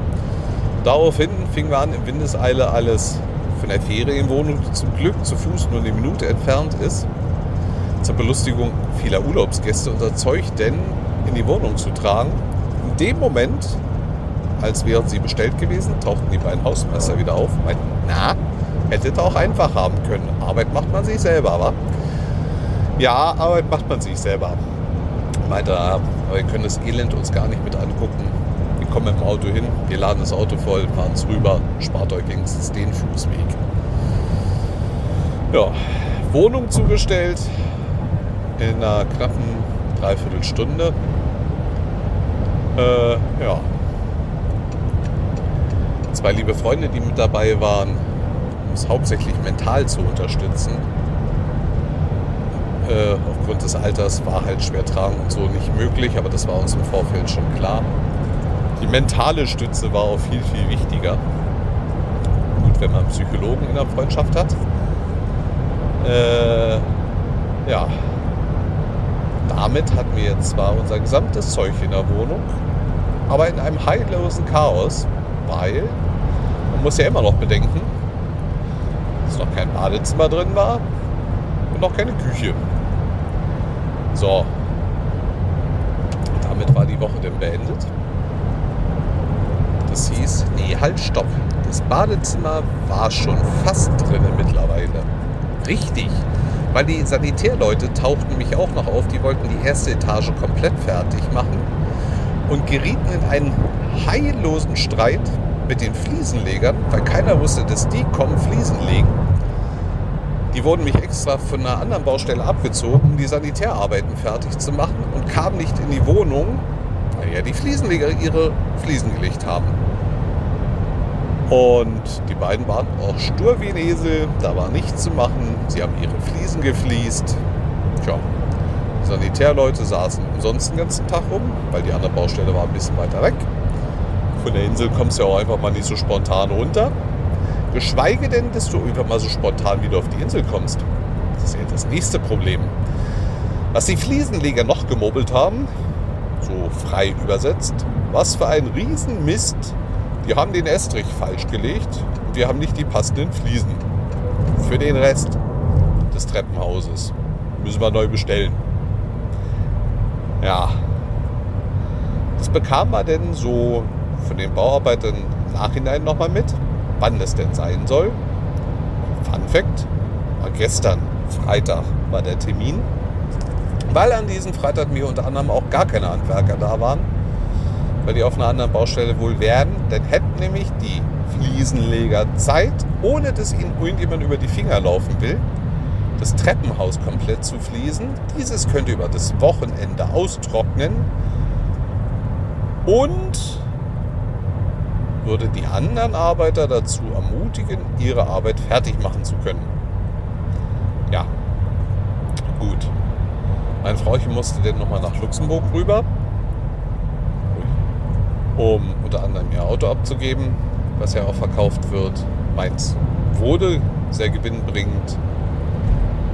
S1: Daraufhin fingen wir an, in Windeseile alles von der Ferienwohnung zum Glück zu Fuß nur eine Minute entfernt ist, zur Belustigung vieler Urlaubsgäste unser Zeug denn in die Wohnung zu tragen. Dem Moment, als wären sie bestellt gewesen, tauchten die beiden Hausmeister wieder auf und meinten, na, hättet ihr auch einfach haben können. Arbeit macht man sich selber, wa? Ja, Arbeit macht man sich selber. Meinte er, aber wir können das Elend uns gar nicht mit angucken. Wir kommen dem Auto hin, wir laden das Auto voll, fahren es rüber, spart euch wenigstens den Fußweg. Ja, Wohnung zugestellt in einer knappen Dreiviertelstunde. Äh, ja. Zwei liebe Freunde, die mit dabei waren, um es hauptsächlich mental zu unterstützen äh, aufgrund des Alters war halt schwer tragen und so nicht möglich, aber das war uns im Vorfeld schon klar. Die mentale Stütze war auch viel, viel wichtiger. Gut, wenn man einen Psychologen in der Freundschaft hat. Äh, ja. Damit hatten wir jetzt zwar unser gesamtes Zeug in der Wohnung, aber in einem heillosen Chaos, weil man muss ja immer noch bedenken, dass noch kein Badezimmer drin war und noch keine Küche. So. Damit war die Woche dann beendet. Das hieß, nee, halt, stopp. Das Badezimmer war schon fast drinnen mittlerweile. Richtig. Weil die Sanitärleute tauchten nämlich auch noch auf, die wollten die erste Etage komplett fertig machen und gerieten in einen heillosen Streit mit den Fliesenlegern, weil keiner wusste, dass die kommen Fliesen legen die wurden mich extra von einer anderen Baustelle abgezogen, um die Sanitärarbeiten fertig zu machen und kamen nicht in die Wohnung, weil ja die Fliesenleger ihre Fliesen gelegt haben. Und die beiden waren auch stur wie ein Esel, da war nichts zu machen. Sie haben ihre Fliesen gefliest. Tja, Sanitärleute saßen umsonst den ganzen Tag rum, weil die andere Baustelle war ein bisschen weiter weg. Von der Insel kommst du ja auch einfach mal nicht so spontan runter. Geschweige denn, dass du irgendwann mal so spontan wieder auf die Insel kommst. Das ist ja das nächste Problem. Was die Fliesenleger noch gemobelt haben, so frei übersetzt, was für ein Riesenmist. Die haben den Estrich falsch gelegt und wir haben nicht die passenden Fliesen. Für den Rest des Treppenhauses müssen wir neu bestellen. Ja, das bekam man denn so von den Bauarbeitern im Nachhinein nochmal mit, wann das denn sein soll. Fun Fact, war gestern, Freitag, war der Termin. Weil an diesem Freitag mir unter anderem auch gar keine Handwerker da waren, weil die auf einer anderen Baustelle wohl wären, dann hätten nämlich die Fliesenleger Zeit, ohne dass ihnen irgendjemand über die Finger laufen will, das Treppenhaus komplett zu fließen. Dieses könnte über das Wochenende austrocknen und würde die anderen Arbeiter dazu ermutigen, ihre Arbeit fertig machen zu können. Ja, gut. Mein Frauchen musste dann nochmal nach Luxemburg rüber, um unter anderem ihr Auto abzugeben, was ja auch verkauft wird. Meins wurde sehr gewinnbringend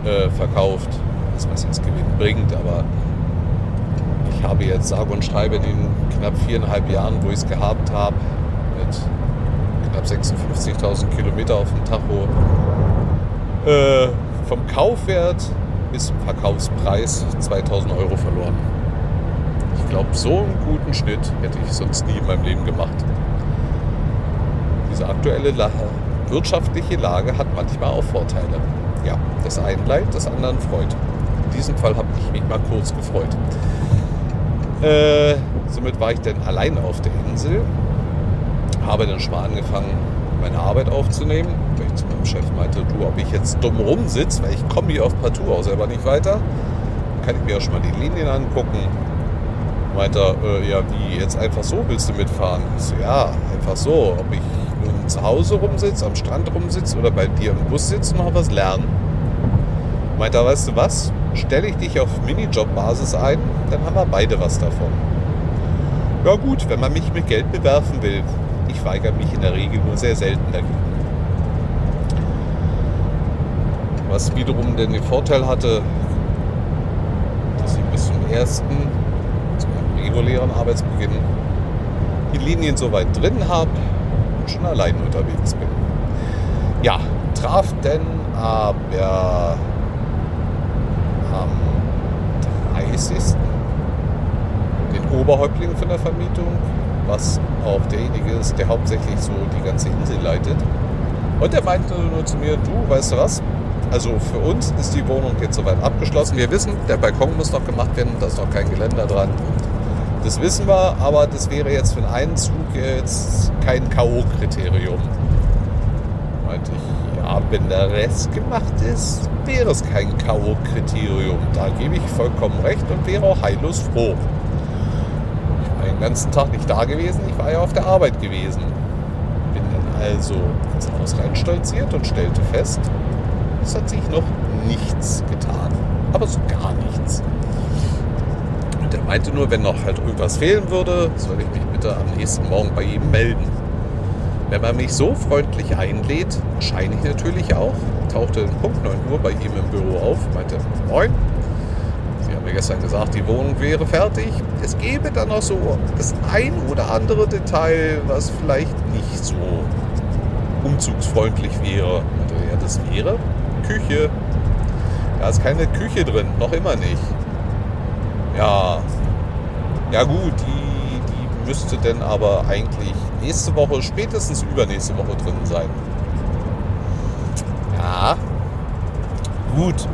S1: äh, verkauft. Das was jetzt Gewinn bringt, aber ich habe jetzt sage und schreibe in den knapp viereinhalb Jahren, wo ich es gehabt habe, mit knapp 56.000 Kilometer auf dem Tacho, äh, vom Kaufwert bis zum Verkaufspreis 2000 Euro verloren. Ich glaube, so einen guten Schnitt hätte ich sonst nie in meinem Leben gemacht. Diese aktuelle La wirtschaftliche Lage hat manchmal auch Vorteile. Ja, das einen leid, das anderen freut. In diesem Fall habe ich mich mal kurz gefreut. Äh, somit war ich dann allein auf der Insel, habe dann schon mal angefangen, meine Arbeit aufzunehmen, weil ich zu meinem Chef meinte, du, ob ich jetzt dumm rumsitze, weil ich komme hier auf Partout auch selber nicht weiter, kann ich mir auch schon mal die Linien angucken. Meinte er, äh, ja wie, jetzt einfach so willst du mitfahren? Ich so, ja, einfach so, ob ich nun zu Hause rumsitze, am Strand rumsitze oder bei dir im Bus sitze und noch was lernen. Meinte er, weißt du was, stelle ich dich auf Minijob-Basis ein, dann haben wir beide was davon. Ja gut, wenn man mich mit Geld bewerfen will. Ich weigere mich in der Regel nur sehr selten dagegen. Was wiederum den Vorteil hatte, dass ich bis zum ersten, regulären Arbeitsbeginn, die Linien so weit drin habe und schon allein unterwegs bin. Ja, traf denn aber am 30. den Oberhäuptling von der Vermietung, was auch derjenige ist, der hauptsächlich so die ganze Insel leitet. Und er meinte nur zu mir, du, weißt du was? Also für uns ist die Wohnung jetzt soweit abgeschlossen. Wir wissen, der Balkon muss noch gemacht werden, da ist noch kein Geländer dran. Das wissen wir, aber das wäre jetzt für einen Zug jetzt kein K.O.-Kriterium. Meinte ich, ja, wenn der Rest gemacht ist, wäre es kein K.O.-Kriterium. Da gebe ich vollkommen recht und wäre auch heillos froh. Ich war den ganzen Tag nicht da gewesen, ich war ja auf der Arbeit gewesen. Bin dann also ins Haus reinstolziert und stellte fest, es hat sich noch nichts getan. Aber so gar nichts. Und meinte nur, wenn noch halt irgendwas fehlen würde, soll ich mich bitte am nächsten Morgen bei ihm melden. Wenn man mich so freundlich einlädt, scheine ich natürlich auch, tauchte um Punkt 9 Uhr bei ihm im Büro auf, meinte, moin, Sie haben mir gestern gesagt, die Wohnung wäre fertig. Es gäbe dann noch so das ein oder andere Detail, was vielleicht nicht so umzugsfreundlich wäre. Meinte, ja, das wäre Küche. Da ist keine Küche drin, noch immer nicht. Ja, ja gut, die, die müsste denn aber eigentlich nächste Woche, spätestens übernächste Woche drin sein. Ja, gut.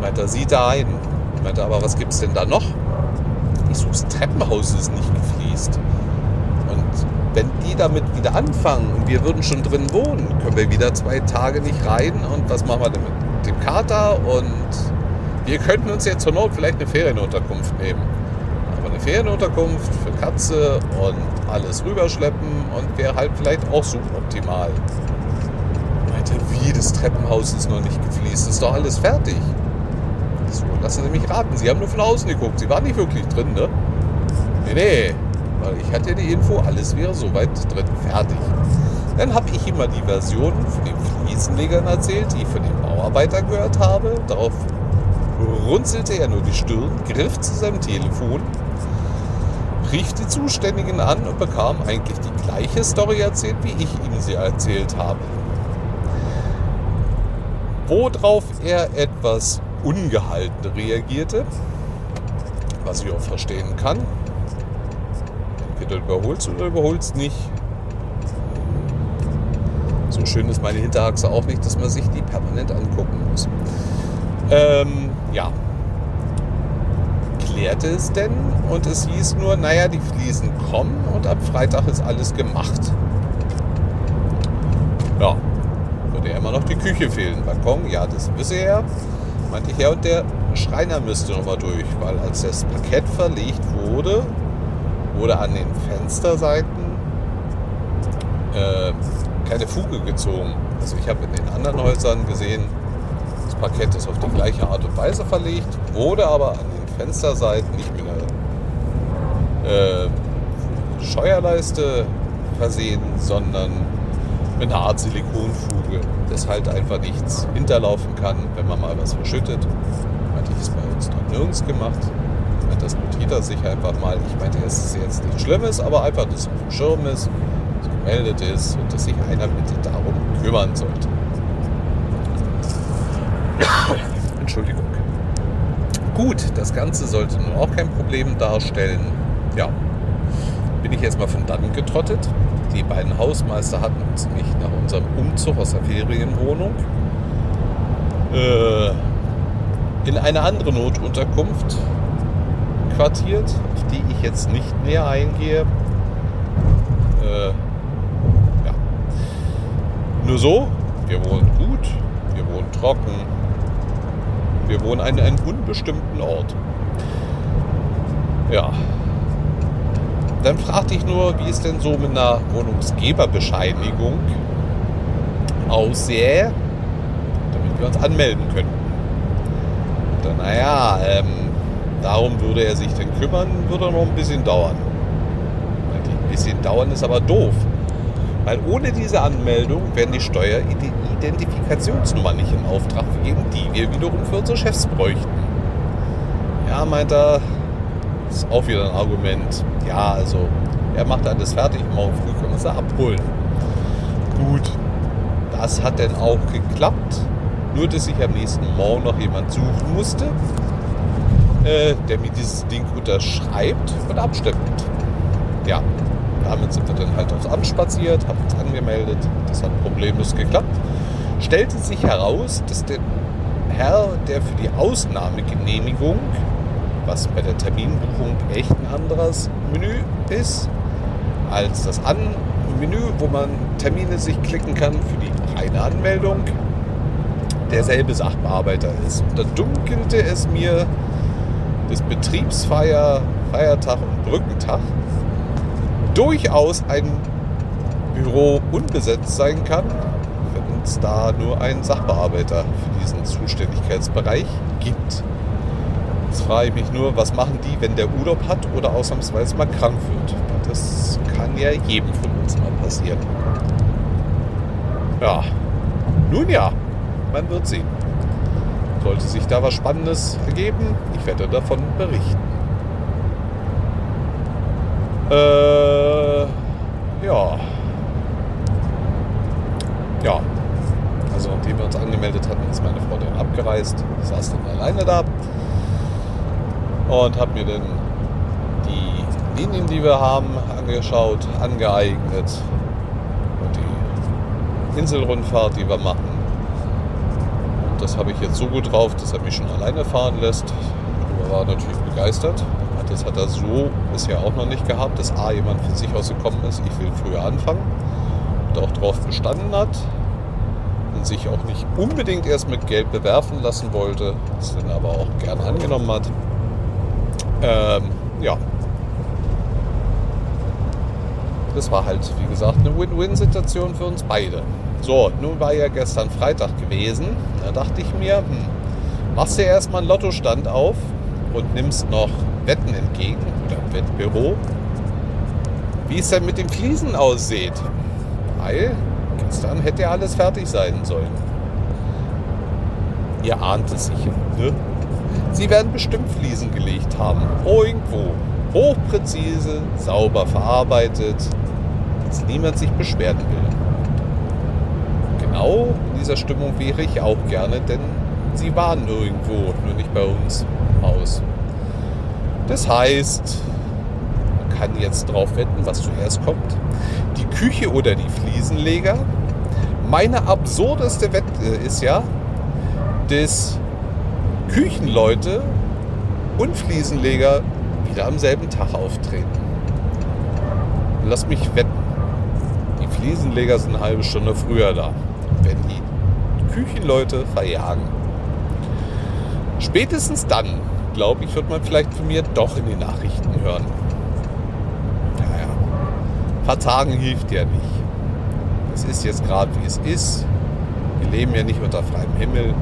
S1: Meinte sieht da ein. Meinte aber, was gibt's denn da noch? Ich so, das Treppenhaus ist nicht gefliest. Und wenn die damit wieder anfangen und wir würden schon drin wohnen, können wir wieder zwei Tage nicht rein. Und was machen wir denn mit dem Kater? Und wir könnten uns jetzt zur Not vielleicht eine Ferienunterkunft nehmen. Aber eine Ferienunterkunft für Katze und alles rüberschleppen und wäre halt vielleicht auch suboptimal. Meinte, wie, das Treppenhaus ist noch nicht gefliest, ist doch alles fertig. So, lassen Sie mich raten, Sie haben nur von außen geguckt, Sie waren nicht wirklich drin, ne? Nee, nee, weil ich hatte die Info, alles wäre soweit drin fertig. Dann habe ich immer die Version von den Fliesenlegern erzählt, die ich von den Bauarbeitern gehört habe. Darauf runzelte er nur die Stirn, griff zu seinem Telefon, rief die Zuständigen an und bekam eigentlich die gleiche Story erzählt, wie ich ihm sie erzählt habe. Worauf er etwas ungehalten reagierte, was ich auch verstehen kann. Entweder überholst oder überholst nicht. So schön ist meine Hinterachse auch nicht, dass man sich die permanent angucken muss. Ähm, ja. Klärte es denn und es hieß nur, naja, die Fliesen kommen und ab Freitag ist alles gemacht. Ja, würde ja immer noch die Küche fehlen. Balkon, ja, das wisse er. Meinte ich, ja, und der Schreiner müsste nochmal durch, weil als das Parkett verlegt wurde, wurde an den Fensterseiten äh, keine Fuge gezogen. Also ich habe in den anderen Häusern gesehen, Parkett ist auf die gleiche Art und Weise verlegt, wurde aber an den Fensterseiten nicht mit einer äh, Scheuerleiste versehen, sondern mit einer Art Silikonfuge, dass halt einfach nichts hinterlaufen kann, wenn man mal was verschüttet. Hatte ich es bei uns noch nirgends gemacht. Das notiert er sich einfach mal. Ich meinte, es ist jetzt nichts Schlimmes, aber einfach, dass es auf dem Schirm ist gemeldet ist und dass sich einer bitte darum kümmern sollte. Entschuldigung. Gut, das Ganze sollte nun auch kein Problem darstellen. Ja, bin ich erstmal von dann getrottet. Die beiden Hausmeister hatten uns nämlich nach unserem Umzug aus der Ferienwohnung äh, in eine andere Notunterkunft quartiert, auf die ich jetzt nicht näher eingehe. Äh, nur so, wir wohnen gut, wir wohnen trocken, wir wohnen an einem unbestimmten Ort. Ja. Dann fragte ich nur, wie es denn so mit einer Wohnungsgeberbescheinigung aussähe, damit wir uns anmelden könnten. Dann, naja, ähm, darum würde er sich denn kümmern, würde noch ein bisschen dauern. Ein bisschen dauern ist aber doof. Weil ohne diese Anmeldung werden die Steueridentifikationsnummer nicht in Auftrag gegeben, die wir wiederum für unsere Chefs bräuchten. Ja, meint er, ist auch wieder ein Argument. Ja, also er macht alles fertig, morgen früh können wir es abholen. Gut, das hat dann auch geklappt. Nur, dass ich am nächsten Morgen noch jemand suchen musste, äh, der mir dieses Ding unterschreibt und abstimmt. Ja, damit sind wir dann halt aufs Amt spaziert, haben uns angemeldet. Das hat problemlos geklappt. Stellte sich heraus, dass der Herr, der für die Ausnahmegenehmigung, was bei der Terminbuchung echt ein anderes Menü ist, als das An Menü, wo man Termine sich klicken kann für die reine Anmeldung, derselbe Sachbearbeiter ist. Und da dunkelte es mir, dass Betriebsfeier, Feiertag und Brückentag durchaus ein Büro unbesetzt sein kann, es da nur einen Sachbearbeiter für diesen Zuständigkeitsbereich gibt. Jetzt frage ich mich nur, was machen die, wenn der Urlaub hat oder ausnahmsweise mal krank wird? Das kann ja jedem von uns mal passieren. Ja, nun ja, man wird sehen. Sollte sich da was Spannendes ergeben, ich werde davon berichten. Äh, ja. Ja. Nachdem wir uns angemeldet hatten, ist meine Frau dann abgereist. Ich saß dann alleine da und habe mir dann die Linien, die wir haben, angeschaut, angeeignet und die Inselrundfahrt, die wir machen. Und das habe ich jetzt so gut drauf, dass er mich schon alleine fahren lässt. Ich war natürlich begeistert. Das hat er so bisher auch noch nicht gehabt, dass A jemand von sich aus gekommen ist, ich will früher anfangen und auch darauf bestanden hat sich auch nicht unbedingt erst mit Geld bewerfen lassen wollte, es dann aber auch gern angenommen hat. Ähm, ja. Das war halt, wie gesagt, eine Win-Win-Situation für uns beide. So, nun war ja gestern Freitag gewesen. Da dachte ich mir, hm, machst du erstmal einen Lottostand auf und nimmst noch Wetten entgegen oder Wettbüro, wie es dann mit den Fliesen aussieht. Weil gestern hätte ja alles fertig sein sollen. Ihr ahnt es sicher. Ne? Sie werden bestimmt Fliesen gelegt haben. Irgendwo. Hochpräzise, sauber verarbeitet, dass niemand sich beschweren will. Genau in dieser Stimmung wäre ich auch gerne, denn sie waren irgendwo, nur nicht bei uns im Haus. Das heißt, man kann jetzt drauf wetten, was zuerst kommt. Die Küche oder die Fliesenleger. Meine absurdeste Wette ist ja, dass Küchenleute und Fliesenleger wieder am selben Tag auftreten. Lass mich wetten. Die Fliesenleger sind eine halbe Stunde früher da, wenn die Küchenleute verjagen. Spätestens dann, glaube ich, wird man vielleicht von mir doch in die Nachrichten hören. Naja, vertagen hilft ja nicht. Es ist jetzt gerade wie es ist. Wir leben ja nicht unter freiem Himmel.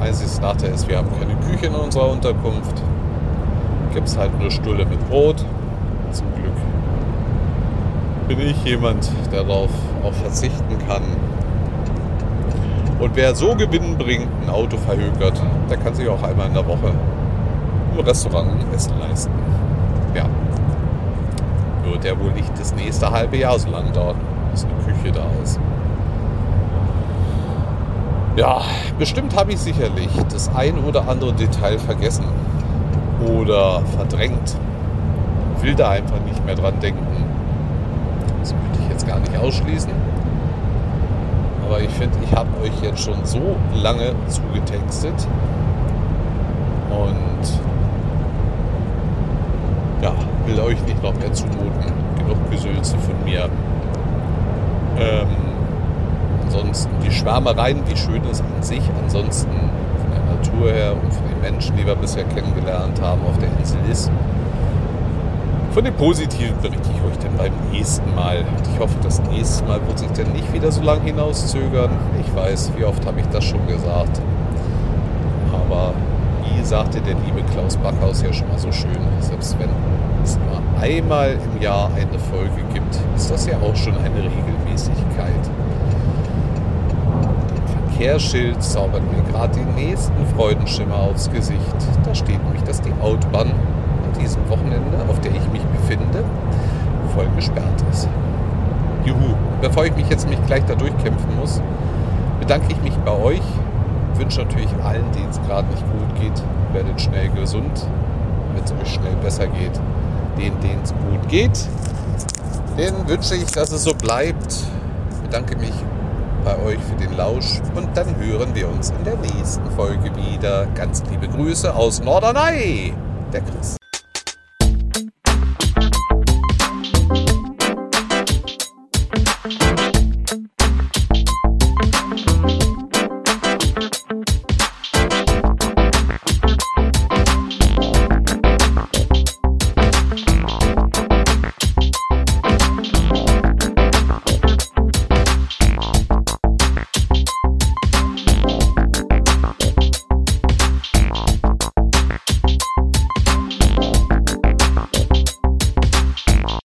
S1: Einziges Nachteil ist, wir haben keine Küche in unserer Unterkunft. Gibt es halt nur Stulle mit Brot. Zum Glück bin ich jemand, der darauf auch verzichten kann. Und wer so gewinnbringend ein Auto verhökert, der kann sich auch einmal in der Woche im Restaurant Essen leisten. Ja. Wird der wohl nicht das nächste halbe Jahr so lang dauern, bis eine Da ist. Ja, bestimmt habe ich sicherlich das ein oder andere Detail vergessen oder verdrängt. Will da einfach nicht mehr dran denken. Das möchte ich jetzt gar nicht ausschließen. Aber ich finde, ich habe euch jetzt schon so lange zugetextet. Und ja, will euch nicht noch mehr zumuten. Genug Gesülze von mir. Ähm, ansonsten die Schwärmereien, wie schön es an sich ansonsten von der Natur her und von den Menschen, die wir bisher kennengelernt haben auf der Insel ist. Von den Positiven berichte ich euch dann beim nächsten Mal. Und ich hoffe, das nächste Mal wird sich dann nicht wieder so lange hinauszögern. Ich weiß, wie oft habe ich das schon gesagt. Aber wie sagte der liebe Klaus Backhaus ja schon mal so schön, selbst wenn es nur einmal im Jahr eine Folge gibt, ist das ja auch schon eine Regelmäßigkeit. Verkehrsschild zaubert mir gerade den nächsten Freudenschimmer aufs Gesicht. Da steht nämlich, dass die Autobahn diesem Wochenende, auf der ich mich befinde, voll gesperrt ist. Juhu. Bevor ich mich jetzt mich gleich da durchkämpfen muss, bedanke ich mich bei euch. Wünsche natürlich allen, denen es gerade nicht gut geht, werdet schnell gesund, damit es euch schnell besser geht. Denen, es gut geht, denen wünsche ich, dass es so bleibt. Bedanke mich bei euch für den Lausch und dann hören wir uns in der nächsten Folge wieder. Ganz liebe Grüße aus Norderney, der Chris.